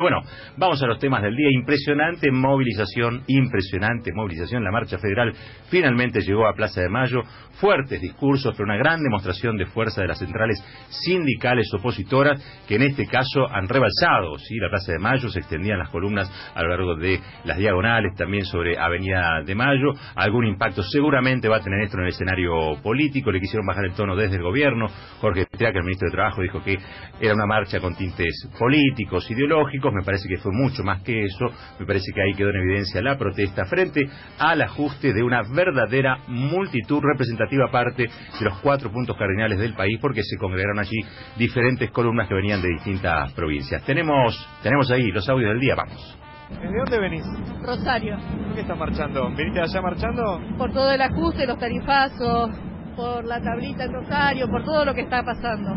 Bueno, vamos a los temas del día. Impresionante movilización, impresionante movilización. La marcha federal finalmente llegó a Plaza de Mayo. Fuertes discursos, pero una gran demostración de fuerza de las centrales sindicales opositoras que en este caso han rebalsado. ¿sí? La Plaza de Mayo se extendían las columnas a lo largo de las diagonales, también sobre Avenida de Mayo. Algún impacto seguramente va a tener esto en el escenario político. Le quisieron bajar el tono desde el gobierno. Jorge Triaca, el ministro de Trabajo, dijo que era una marcha con tintes políticos, ideológicos me parece que fue mucho más que eso, me parece que ahí quedó en evidencia la protesta frente al ajuste de una verdadera multitud representativa parte de los cuatro puntos cardinales del país porque se congregaron allí diferentes columnas que venían de distintas provincias. Tenemos, tenemos ahí los audios del día, vamos. ¿De dónde venís? Rosario. ¿Por qué estás marchando? ¿Viniste allá marchando? Por todo el ajuste, los tarifazos, por la tablita en Rosario, por todo lo que está pasando.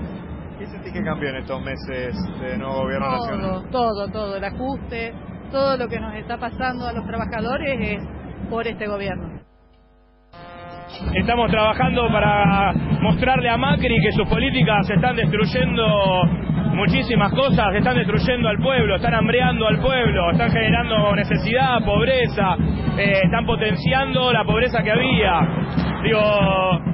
¿Qué sentís que cambió en estos meses de nuevo gobierno nacional? Todo, todo, el ajuste, todo lo que nos está pasando a los trabajadores es por este gobierno. Estamos trabajando para mostrarle a Macri que sus políticas están destruyendo muchísimas cosas, están destruyendo al pueblo, están hambreando al pueblo, están generando necesidad, pobreza, eh, están potenciando la pobreza que había. Digo,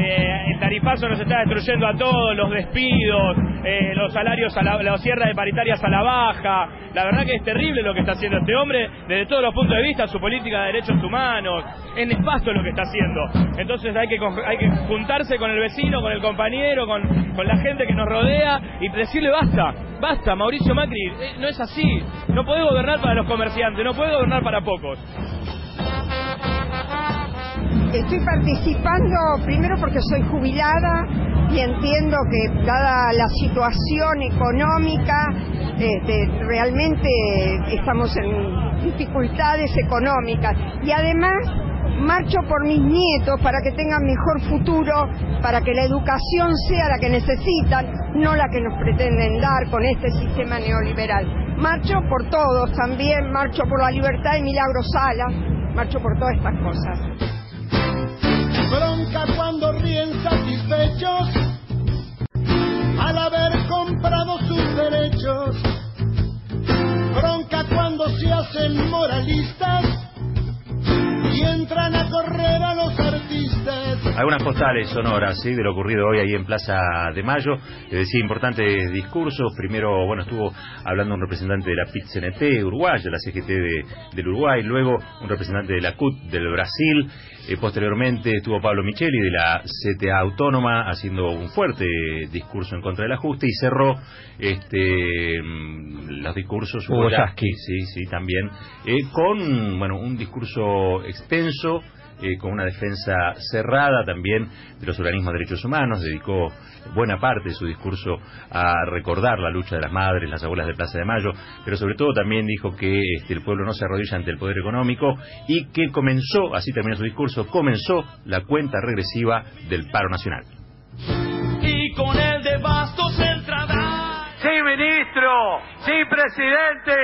eh, el tarifazo nos está destruyendo a todos, los despidos, eh, los salarios, a la, cierres de paritarias a la baja. La verdad que es terrible lo que está haciendo este hombre desde todos los puntos de vista, su política de derechos humanos. Es nefasto lo que está haciendo. Entonces hay que, hay que juntarse con el vecino, con el compañero, con, con la gente que nos rodea y decirle basta, basta, Mauricio Macri, eh, no es así. No puede gobernar para los comerciantes, no puede gobernar para pocos. Estoy participando primero porque soy jubilada y entiendo que dada la situación económica, este, realmente estamos en dificultades económicas. Y además marcho por mis nietos para que tengan mejor futuro, para que la educación sea la que necesitan, no la que nos pretenden dar con este sistema neoliberal. Marcho por todos, también marcho por la libertad de Milagro Sala, marcho por todas estas cosas bronca cuando ríen satisfechos al haber comprado sus derechos, bronca cuando se hacen moralistas y entran a correr a los. Algunas postales sonoras ¿sí? de lo ocurrido hoy ahí en Plaza de Mayo. Les decía importantes discursos. Primero, bueno, estuvo hablando un representante de la PIT-CNT uruguaya, la CGT de, del Uruguay. Luego, un representante de la CUT del Brasil. Eh, posteriormente estuvo Pablo Micheli de la CTA Autónoma haciendo un fuerte discurso en contra del ajuste y cerró este mm, los discursos Hugo sí, sí, también eh, con bueno un discurso extenso eh, con una defensa cerrada también de los organismos de derechos humanos, dedicó buena parte de su discurso a recordar la lucha de las madres, las abuelas de Plaza de Mayo, pero sobre todo también dijo que este, el pueblo no se arrodilla ante el poder económico y que comenzó, así terminó su discurso, comenzó la cuenta regresiva del paro nacional. Sí, presidente.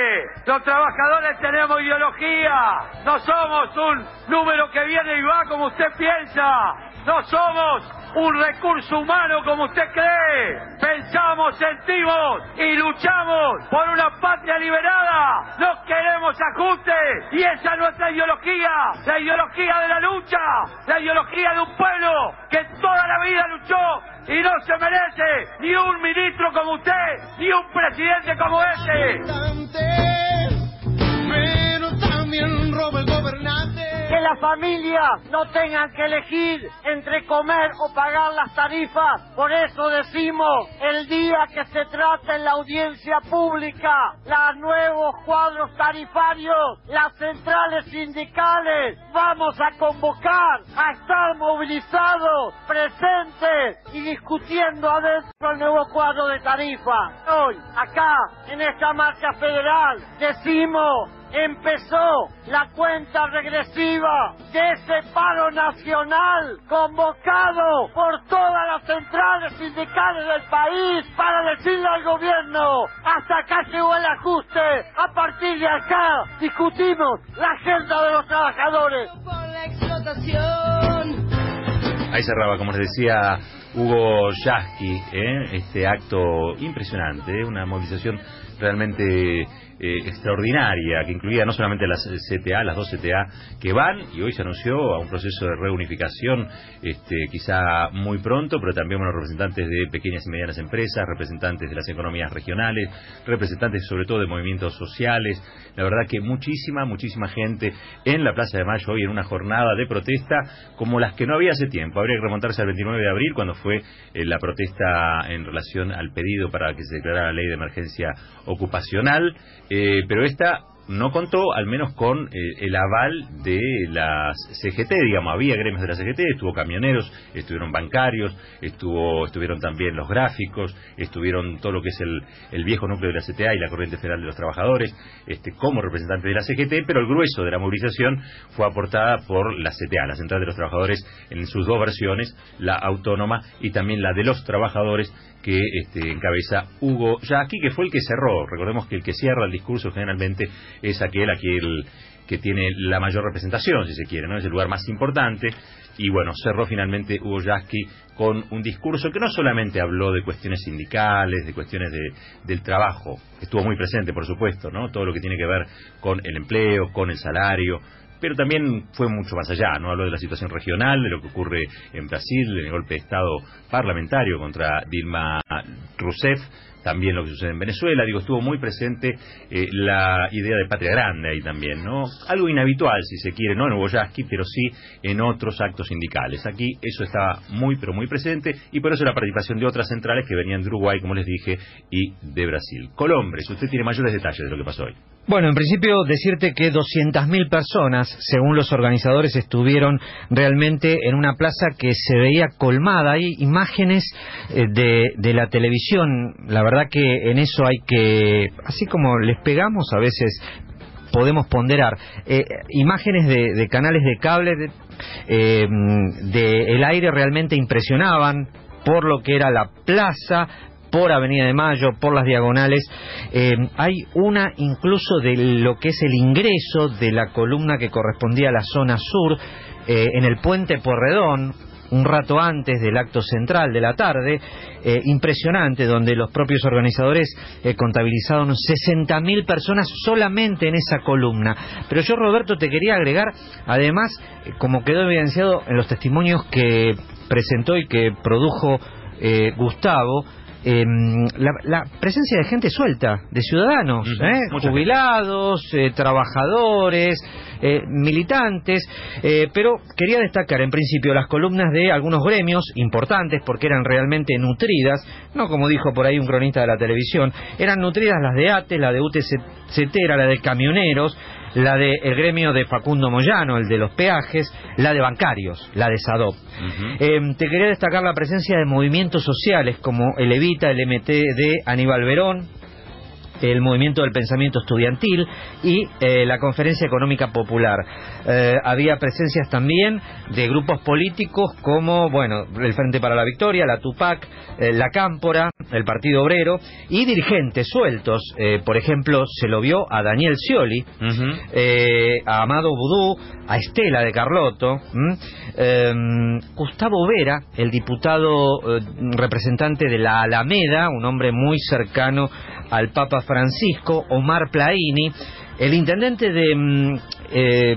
Los trabajadores tenemos ideología. No somos un número que viene y va como usted piensa. No somos un recurso humano como usted cree. Pensamos, sentimos y luchamos por una patria liberada. No queremos ajustes y esa es nuestra ideología. La ideología de la lucha. La ideología de un pueblo que toda la vida luchó y no se merece ni un ministro como usted, ni un presidente como este. Que las familias no tengan que elegir entre comer o pagar las tarifas. Por eso decimos, el día que se trate en la audiencia pública los nuevos cuadros tarifarios, las centrales sindicales, vamos a convocar a estar movilizados, presentes y discutiendo adentro el nuevo cuadro de tarifa. Hoy, acá, en esta marcha federal, decimos empezó la cuenta regresiva de ese paro nacional convocado por todas las centrales sindicales del país para decirle al gobierno, hasta acá llegó el ajuste, a partir de acá discutimos la agenda de los trabajadores. Ahí cerraba, como les decía Hugo Yasky, ¿eh? este acto impresionante, ¿eh? una movilización realmente eh, extraordinaria que incluía no solamente las CTA, las dos CTA que van y hoy se anunció a un proceso de reunificación este, quizá muy pronto, pero también los representantes de pequeñas y medianas empresas, representantes de las economías regionales, representantes sobre todo de movimientos sociales. La verdad que muchísima, muchísima gente en la Plaza de Mayo hoy en una jornada de protesta como las que no había hace tiempo. Habría que remontarse al 29 de abril cuando fue eh, la protesta en relación al pedido para que se declarara la ley de emergencia ocupacional. Eh, pero esta no contó al menos con eh, el aval de las CGT, digamos, había gremios de la CGT, estuvo camioneros, estuvieron bancarios, estuvo, estuvieron también los gráficos, estuvieron todo lo que es el, el viejo núcleo de la CTA y la Corriente Federal de los Trabajadores, este, como representantes de la CGT, pero el grueso de la movilización fue aportada por la CTA, la Central de los Trabajadores, en sus dos versiones, la autónoma y también la de los trabajadores, que este, encabeza Hugo Yaqui, que fue el que cerró. Recordemos que el que cierra el discurso generalmente es aquel, aquel que tiene la mayor representación, si se quiere, ¿no? Es el lugar más importante. Y bueno, cerró finalmente Hugo Yasky con un discurso que no solamente habló de cuestiones sindicales, de cuestiones de, del trabajo, estuvo muy presente, por supuesto, ¿no? Todo lo que tiene que ver con el empleo, con el salario, pero también fue mucho más allá, ¿no? Habló de la situación regional, de lo que ocurre en Brasil, el golpe de Estado parlamentario contra Dilma Rousseff, también lo que sucede en Venezuela, digo, estuvo muy presente eh, la idea de patria grande ahí también, ¿no? Algo inhabitual, si se quiere, no en Oboyaski, pero sí en otros actos sindicales. Aquí eso estaba muy, pero muy presente, y por eso la participación de otras centrales que venían de Uruguay, como les dije, y de Brasil. Colombres, usted tiene mayores detalles de lo que pasó hoy. Bueno, en principio decirte que 200.000 personas, según los organizadores, estuvieron realmente en una plaza que se veía colmada. Hay imágenes eh, de, de la televisión, la verdad que en eso hay que, así como les pegamos, a veces podemos ponderar. Eh, imágenes de, de, canales de cable de, eh, de el aire realmente impresionaban por lo que era la plaza, por Avenida de Mayo, por las diagonales. Eh, hay una incluso de lo que es el ingreso de la columna que correspondía a la zona sur, eh, en el puente Porredón, un rato antes del acto central de la tarde, eh, impresionante, donde los propios organizadores eh, contabilizaron 60.000 personas solamente en esa columna. Pero yo, Roberto, te quería agregar, además, como quedó evidenciado en los testimonios que presentó y que produjo Gustavo, eh, la, la, presencia de gente suelta, de ciudadanos, uh -huh. ¿eh? jubilados, eh, trabajadores, eh, militantes, pero quería destacar en principio las columnas de algunos gremios importantes porque eran realmente nutridas, no como dijo por ahí un cronista de la televisión, eran nutridas las de ATE, la de UTC, la de camioneros, la del de gremio de Facundo Moyano, el de los peajes, la de bancarios, la de SADOP. Uh -huh. eh, te quería destacar la presencia de movimientos sociales como el EVITA, el MT de Aníbal Verón, el movimiento del pensamiento estudiantil y eh, la conferencia económica popular. Eh, había presencias también de grupos políticos como, bueno, el Frente para la Victoria, la Tupac, eh, la Cámpora, el Partido Obrero y dirigentes sueltos. por ejemplo, se lo vio a Daniel Scioli, uh -huh. a Amado Vudú, a Estela de Carlotto, Gustavo Vera, el diputado representante de la Alameda, un hombre muy cercano al Papa Francisco, Omar Plaini, el intendente de eh,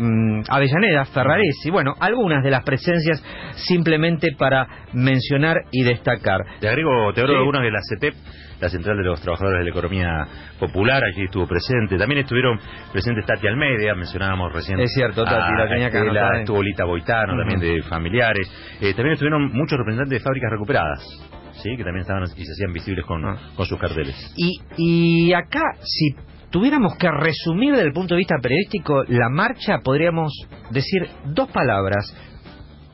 Avellaneda, Ferraresi, bueno, algunas de las presencias simplemente para mencionar y destacar. Te agrego, te agrego sí. algunas de las CETEP, la Central de los Trabajadores de la Economía Popular, allí estuvo presente. También estuvieron presentes Tati Almedia, mencionábamos recién. Es cierto, Tati, la tenía que la, Estuvo Lita Boitano, uh -huh. también de familiares. Eh, también estuvieron muchos representantes de fábricas recuperadas. ¿Sí? que también estaban y se hacían visibles con, ah. con sus carteles. Y, y acá, si tuviéramos que resumir desde el punto de vista periodístico la marcha, podríamos decir dos palabras,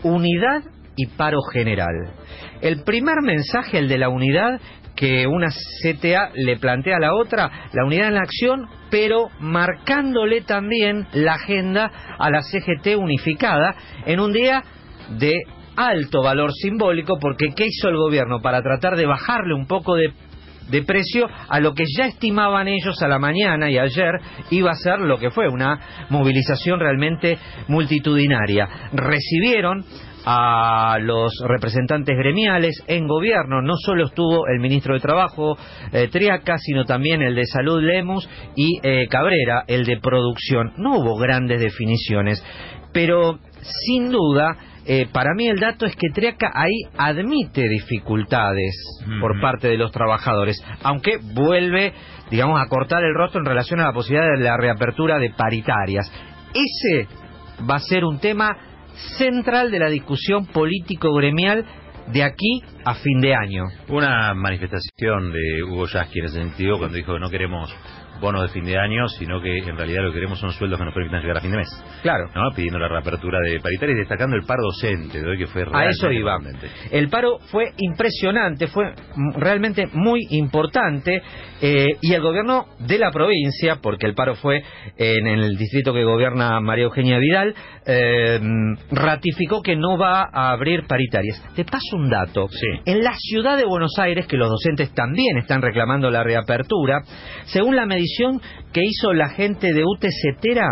unidad y paro general. El primer mensaje, el de la unidad, que una CTA le plantea a la otra, la unidad en la acción, pero marcándole también la agenda a la CGT unificada en un día de alto valor simbólico porque ¿qué hizo el gobierno para tratar de bajarle un poco de de precio a lo que ya estimaban ellos a la mañana y ayer iba a ser lo que fue una movilización realmente multitudinaria. Recibieron a los representantes gremiales en gobierno. No solo estuvo el ministro de Trabajo, eh, Triaca, sino también el de Salud, Lemus, y eh, Cabrera, el de Producción. No hubo grandes definiciones, pero sin duda, eh, para mí el dato es que Triaca ahí admite dificultades por parte de los trabajadores, aunque vuelve, digamos, a cortar el rostro en relación a la posibilidad de la reapertura de paritarias. Ese va a ser un tema central de la discusión político-gremial de aquí a fin de año. Una manifestación de Hugo Yasky en ese sentido cuando dijo que no queremos bonos de fin de año, sino que en realidad lo que queremos son sueldos que nos permitan llegar a fin de mes. Claro. ¿no? Pidiendo la reapertura de paritarias y destacando el paro docente de hoy que fue A realmente eso iba. El paro fue impresionante, fue realmente muy importante eh, y el gobierno de la provincia, porque el paro fue en el distrito que gobierna María Eugenia Vidal, eh, ratificó que no va a abrir paritarias. Te paso un dato. En la ciudad de Buenos Aires, que los docentes también están reclamando la reapertura, según la que hizo la gente de UTCetera,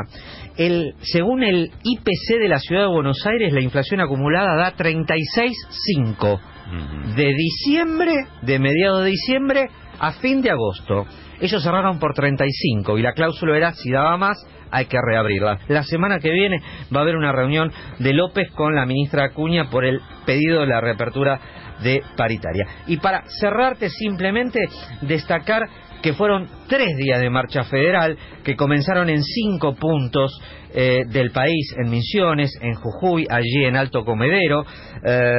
el, según el IPC de la ciudad de Buenos Aires, la inflación acumulada da 36,5 de diciembre, de mediados de diciembre a fin de agosto. Ellos cerraron por 35 y la cláusula era si daba más hay que reabrirla. La semana que viene va a haber una reunión de López con la ministra Acuña por el pedido de la reapertura de paritaria. Y para cerrarte simplemente destacar que fueron tres días de marcha federal que comenzaron en cinco puntos eh, del país, en Misiones, en Jujuy, allí en Alto Comedero, eh,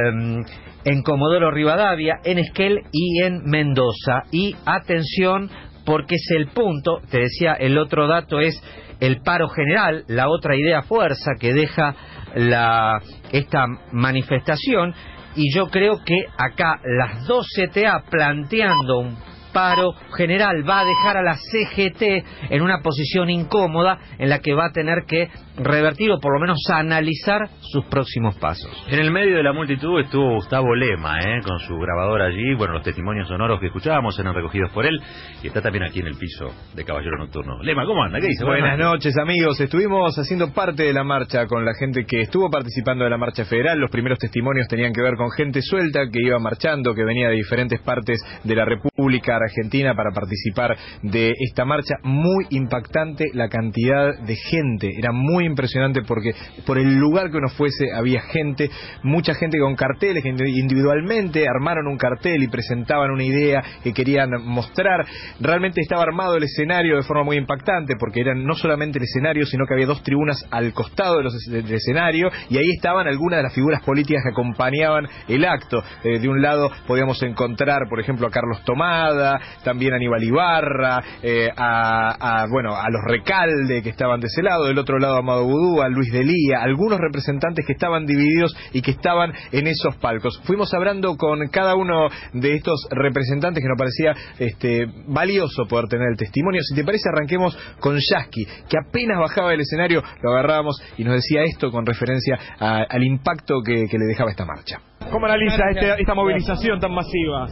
en Comodoro Rivadavia, en Esquel y en Mendoza. Y atención, porque es el punto, te decía, el otro dato es el paro general, la otra idea fuerza que deja la, esta manifestación, y yo creo que acá las dos CTA planteando un paro general va a dejar a la CGT en una posición incómoda en la que va a tener que revertir o por lo menos analizar sus próximos pasos. En el medio de la multitud estuvo Gustavo Lema, ¿eh? con su grabador allí. Bueno, los testimonios sonoros que escuchábamos eran recogidos por él y está también aquí en el piso de Caballero Nocturno. Lema, ¿cómo anda? ¿Qué dice? Buenas noches amigos, estuvimos haciendo parte de la marcha con la gente que estuvo participando de la marcha federal, los primeros testimonios tenían que ver con gente suelta que iba marchando, que venía de diferentes partes de la República Argentina para participar de esta marcha, muy impactante la cantidad de gente, era muy impresionante porque por el lugar que uno fuese había gente, mucha gente con carteles que individualmente armaron un cartel y presentaban una idea que querían mostrar, realmente estaba armado el escenario de forma muy impactante porque eran no solamente el escenario, sino que había dos tribunas al costado de los, del escenario y ahí estaban algunas de las figuras políticas que acompañaban el acto. Eh, de un lado podíamos encontrar, por ejemplo, a Carlos Tomada, también a Aníbal Ibarra, eh, a, a, bueno, a los Recalde que estaban de ese lado, del otro lado a Amado Vudú, a Luis Delía, algunos representantes que estaban divididos y que estaban en esos palcos. Fuimos hablando con cada uno de estos representantes que nos parecía este, valioso poder tener el testimonio. Si te parece, arranquemos con Yasky, que apenas bajaba del escenario, lo agarrábamos y nos decía esto con referencia a- al impacto que, que le dejaba esta marcha. ¿Cómo analiza este- esta movilización tan masiva?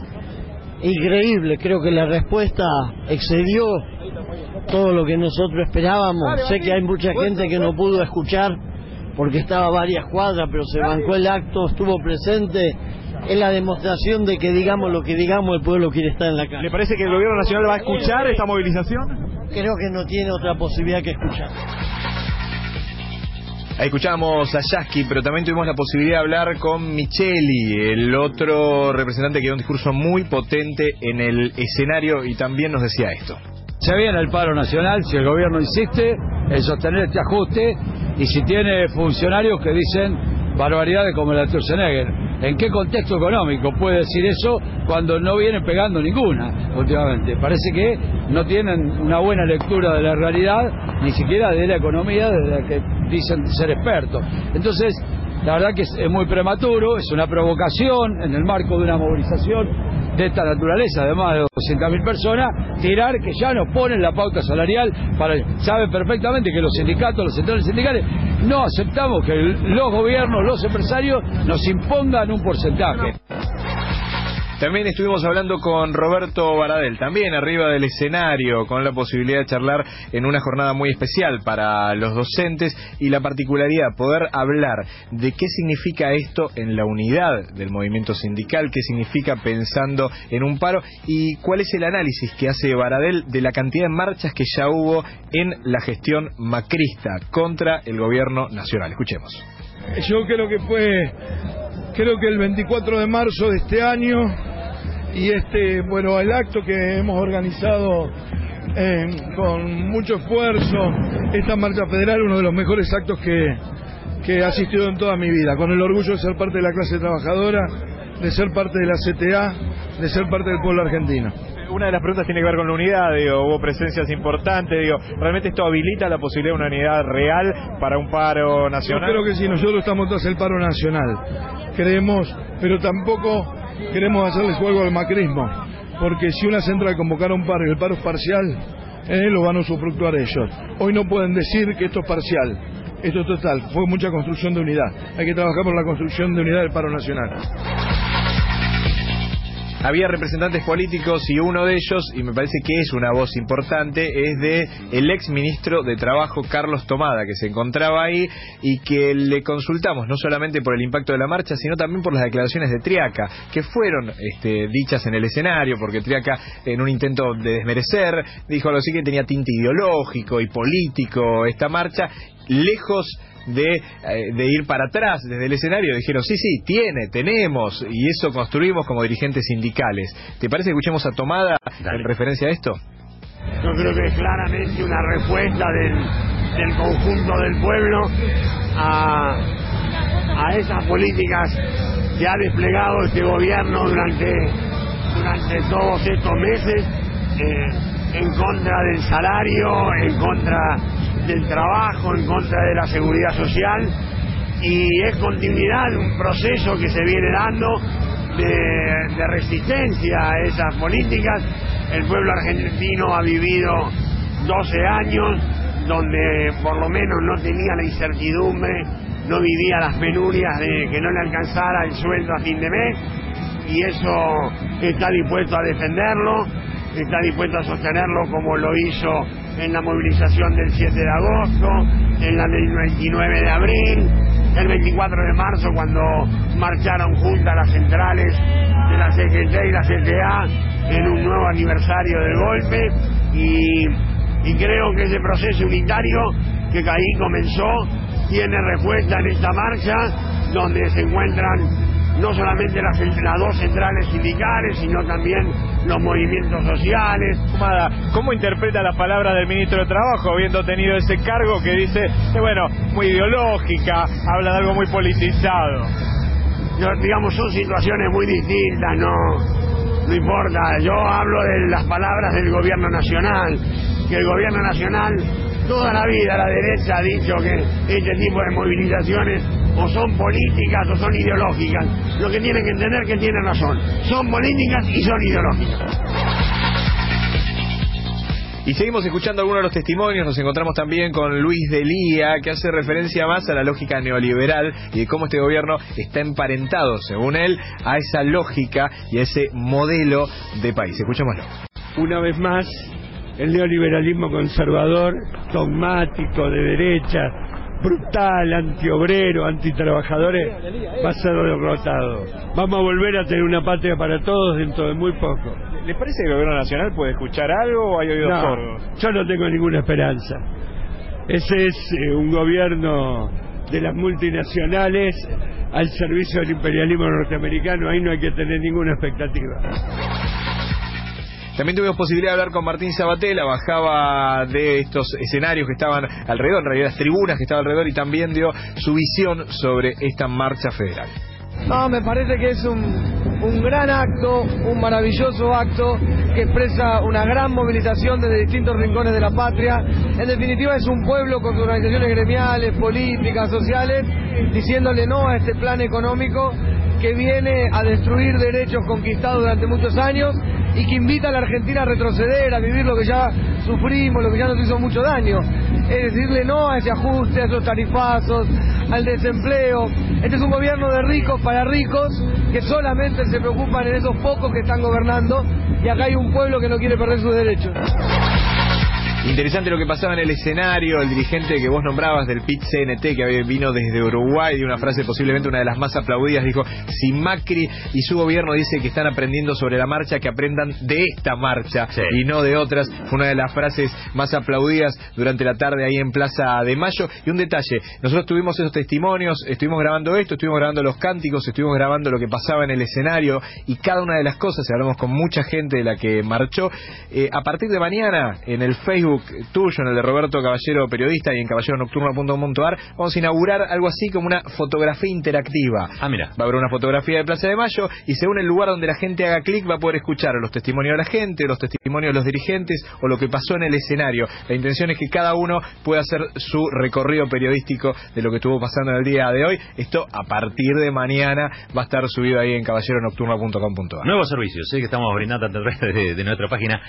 Increíble, creo que la respuesta excedió todo lo que nosotros esperábamos. Sé que hay mucha gente que no pudo escuchar porque estaba a varias cuadras, pero se bancó el acto, estuvo presente. Es la demostración de que digamos lo que digamos, el pueblo quiere estar en la calle. ¿Le parece que el gobierno nacional va a escuchar esta movilización? Creo que no tiene otra posibilidad que escuchar. Ahí escuchábamos a Yasky, pero también tuvimos la posibilidad de hablar con Micheli, el otro representante que dio un discurso muy potente en el escenario y también nos decía esto. Se viene el paro nacional si el gobierno insiste en sostener este ajuste y si tiene funcionarios que dicen barbaridades como la de Sturzenegger. ¿En qué contexto económico puede decir eso cuando no vienen pegando ninguna últimamente? Parece que no tienen una buena lectura de la realidad, ni siquiera de la economía de la que dicen ser expertos. Entonces, la verdad que es, muy prematuro, es una provocación en el marco de una movilización de esta naturaleza, además de 200.000 personas, tirar que ya nos ponen la pauta salarial, para saben perfectamente que los sindicatos, los sectores sindicales, no aceptamos que los gobiernos, los empresarios nos impongan un porcentaje. También estuvimos hablando con Roberto Baradel, también arriba del escenario, con la posibilidad de charlar en una jornada muy especial para los docentes y la particularidad, poder hablar de qué significa esto en la unidad del movimiento sindical, qué significa pensando en un paro y cuál es el análisis que hace Baradel de la cantidad de marchas que ya hubo en la gestión macrista contra el gobierno nacional. Escuchemos. Yo creo que fue creo que el 24 de marzo de este año y este bueno el acto que hemos organizado eh, con mucho esfuerzo esta marcha federal uno de los mejores actos que, que he asistido en toda mi vida. Con el orgullo de ser parte de la clase trabajadora de ser parte de la CTA de ser parte del pueblo argentino una de las preguntas tiene que ver con la unidad, digo, hubo presencias importantes, digo, ¿realmente esto habilita la posibilidad de una unidad real para un paro nacional? Yo creo que sí, nosotros estamos tras el paro nacional, creemos, pero tampoco queremos hacerles juego al macrismo, porque si una central convocara un paro y el paro es parcial, eh, lo van a usufructuar ellos. Hoy no pueden decir que esto es parcial, esto es total, fue mucha construcción de unidad, hay que trabajar por la construcción de unidad del paro nacional había representantes políticos y uno de ellos, y me parece que es una voz importante, es de el ex ministro de Trabajo Carlos Tomada, que se encontraba ahí y que le consultamos no solamente por el impacto de la marcha, sino también por las declaraciones de Triaca, que fueron este, dichas en el escenario, porque Triaca, en un intento de desmerecer, dijo algo así que tenía tinte ideológico y político esta marcha, lejos de, eh, de ir para atrás desde el escenario. Dijeron, sí, sí, tiene, tenemos, y eso construimos como dirigentes sindicales. ¿Te parece que escuchemos a Tomada en referencia a esto? Yo creo que es claramente una respuesta del, del conjunto del pueblo a, a esas políticas que ha desplegado este gobierno durante, durante todos estos meses eh, en contra del salario, en contra del trabajo, en contra de la seguridad social y es continuidad un proceso que se viene dando de, resistencia a esas políticas. El pueblo argentino ha vivido 12 años donde por lo menos no tenía la incertidumbre, no vivía las penurias de que no le alcanzara el sueldo a fin de mes y eso está dispuesto a defenderlo, está dispuesto a sostenerlo como lo hizo en la movilización del 7 de agosto, en la del 29 de abril, el 24 de marzo cuando marcharon juntas las centrales de la CGT y la CTA en un nuevo aniversario del golpe. Y, y creo que ese proceso unitario que ahí comenzó tiene respuesta en esta marcha donde se encuentran no solamente las, las, dos centrales sindicales, sino también los movimientos sociales. ¿Cómo interpreta la palabra del ministro de Trabajo, habiendo tenido ese cargo que dice, eh, bueno, muy ideológica, habla de algo muy politizado? digamos, son situaciones muy distintas, no, no importa. Yo hablo de las palabras del gobierno nacional, que el gobierno nacional toda la vida la derecha ha dicho que este tipo de movilizaciones o son políticas o son ideológicas. Lo que tienen que entender que tienen razón. Son políticas y son ideológicas. Y seguimos escuchando algunos de los testimonios, nos encontramos también con Luis Delía, que hace referencia más a la lógica neoliberal y de cómo este gobierno está emparentado, según él, a esa lógica y a ese modelo de país. Escuchémoslo. Una vez más, el neoliberalismo conservador, dogmático, de derecha, brutal, antiobrero, antitrabajadores, va a ser derrotado. Vamos a volver a tener una patria para todos dentro de muy poco. ¿Les parece que el gobierno nacional puede escuchar algo o hay oídos sordos? Yo no tengo ninguna esperanza. Ese es eh, un gobierno de las multinacionales al servicio del imperialismo norteamericano, ahí no hay que tener ninguna expectativa. También tuvimos posibilidad de hablar con Martín Sabatella, bajaba de estos escenarios que estaban alrededor, en realidad las tribunas que estaban alrededor y también dio su visión sobre esta marcha federal. No, me parece que es un, un gran acto, un maravilloso acto que expresa una gran movilización desde distintos rincones de la patria. En definitiva es un pueblo con sus organizaciones gremiales, políticas, sociales, diciéndole no a este plan económico que viene a destruir derechos conquistados durante muchos años y que invita a la Argentina a retroceder, a vivir lo que ya sufrimos, lo que ya nos hizo mucho daño. Es decirle no a ese ajuste, a esos tarifazos, al desempleo. Este es un gobierno de ricos para ricos que solamente se preocupan en esos pocos que están gobernando y acá hay un pueblo que no quiere perder sus derechos. Interesante lo que pasaba en el escenario, el dirigente que vos nombrabas del PIT CNT que vino desde Uruguay, de una frase posiblemente una de las más aplaudidas, dijo, si Macri y su gobierno dice que están aprendiendo sobre la marcha, que aprendan de esta marcha y no de otras. Fue una de las frases más aplaudidas durante la tarde ahí en Plaza de Mayo. Y un detalle, nosotros tuvimos esos testimonios, estuvimos grabando esto, estuvimos grabando los cánticos, estuvimos grabando lo que pasaba en el escenario y cada una de las cosas, hablamos con mucha gente de la que marchó. Eh, a partir de mañana, en el Facebook tuyo, en el de Roberto Caballero, periodista, y en caballeronocturno.com.ar, vamos a inaugurar algo así como una fotografía interactiva. Ah, mira. Va a haber una fotografía de Plaza de Mayo y según el lugar donde la gente haga clic va a poder escuchar los testimonios de la gente, los testimonios de los dirigentes o lo que pasó en el escenario. La intención es que cada uno pueda hacer su recorrido periodístico de lo que estuvo pasando en el día de hoy. Esto a partir de mañana va a estar subido ahí en caballeronocturno.com.ar. Nuevos servicios ¿sí? que estamos brindando a través de, de nuestra página